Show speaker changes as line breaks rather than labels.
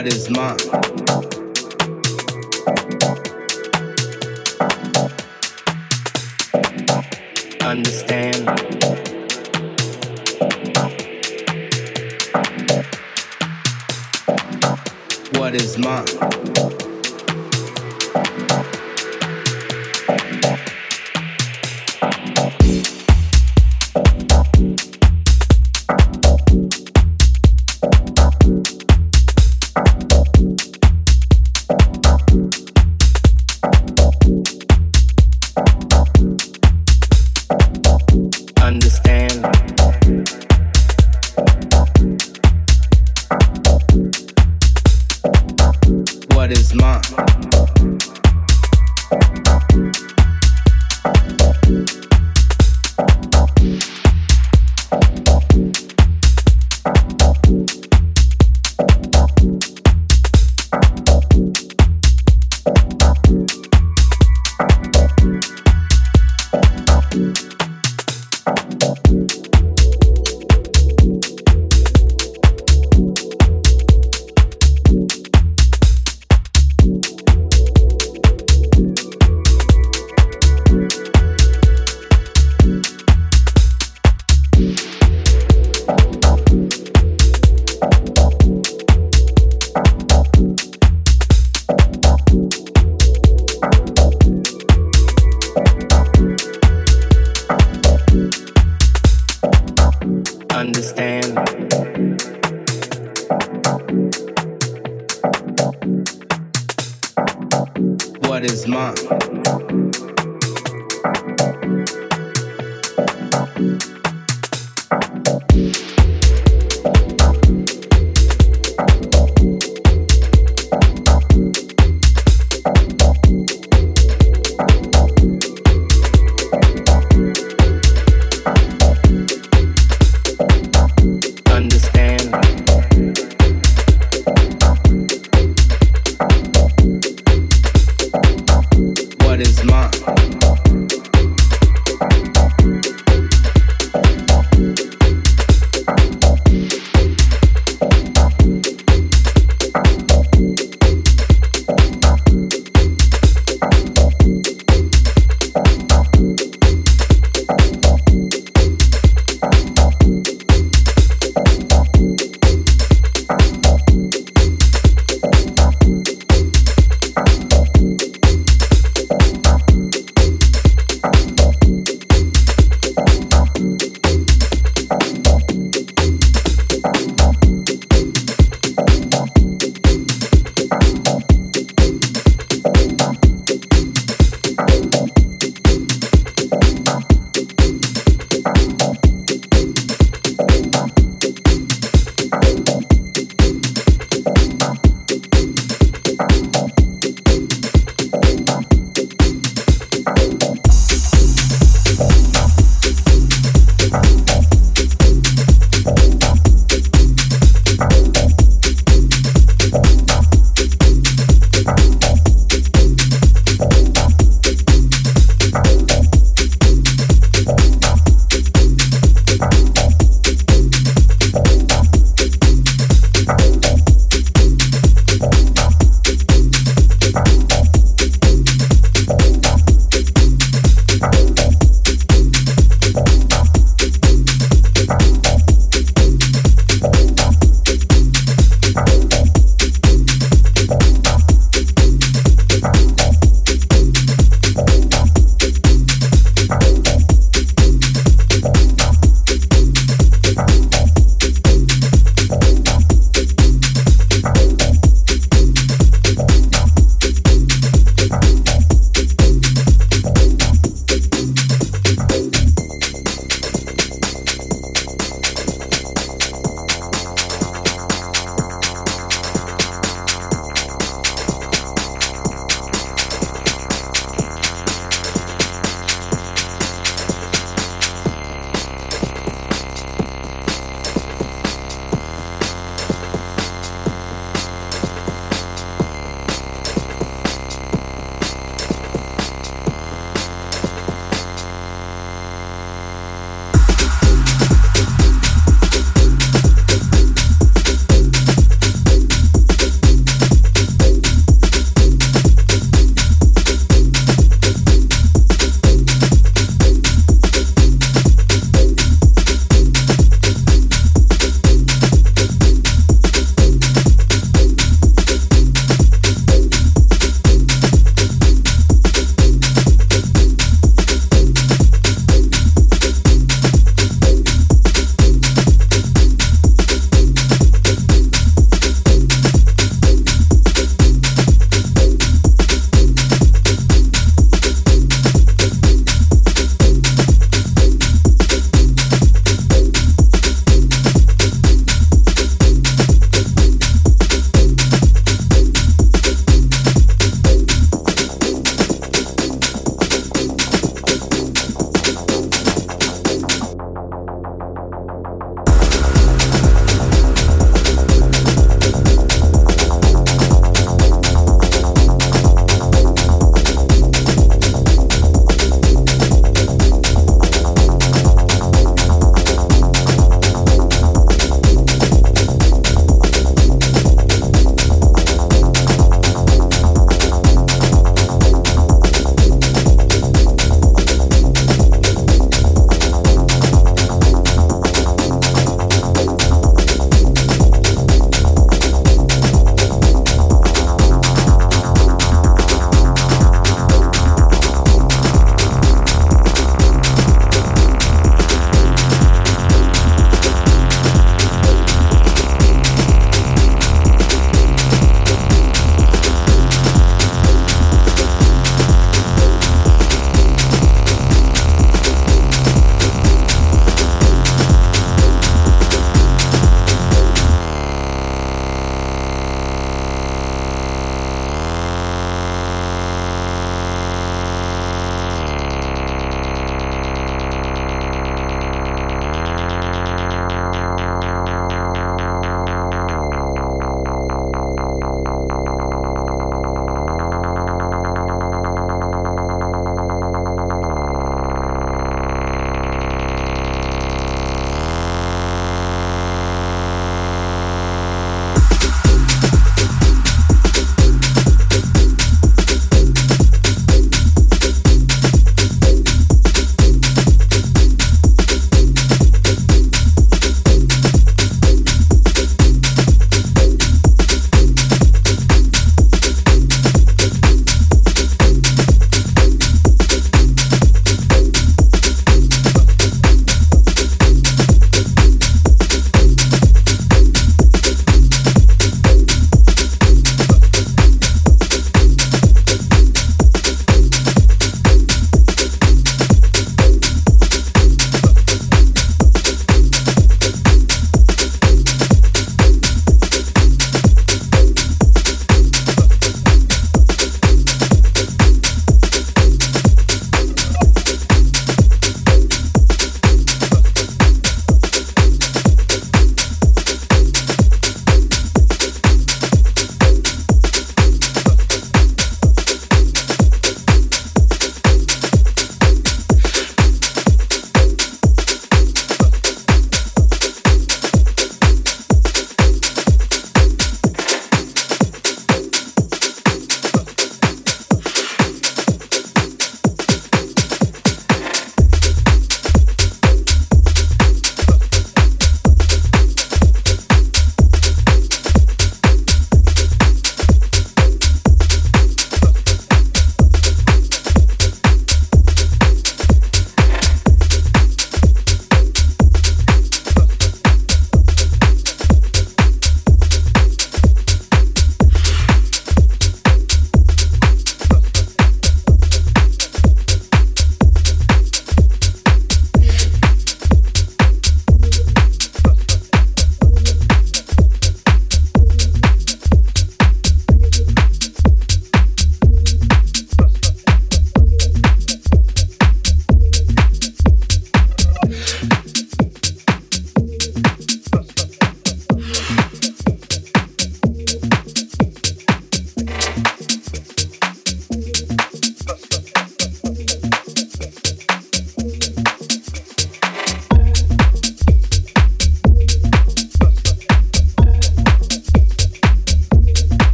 What is mine? Understand. What is mine?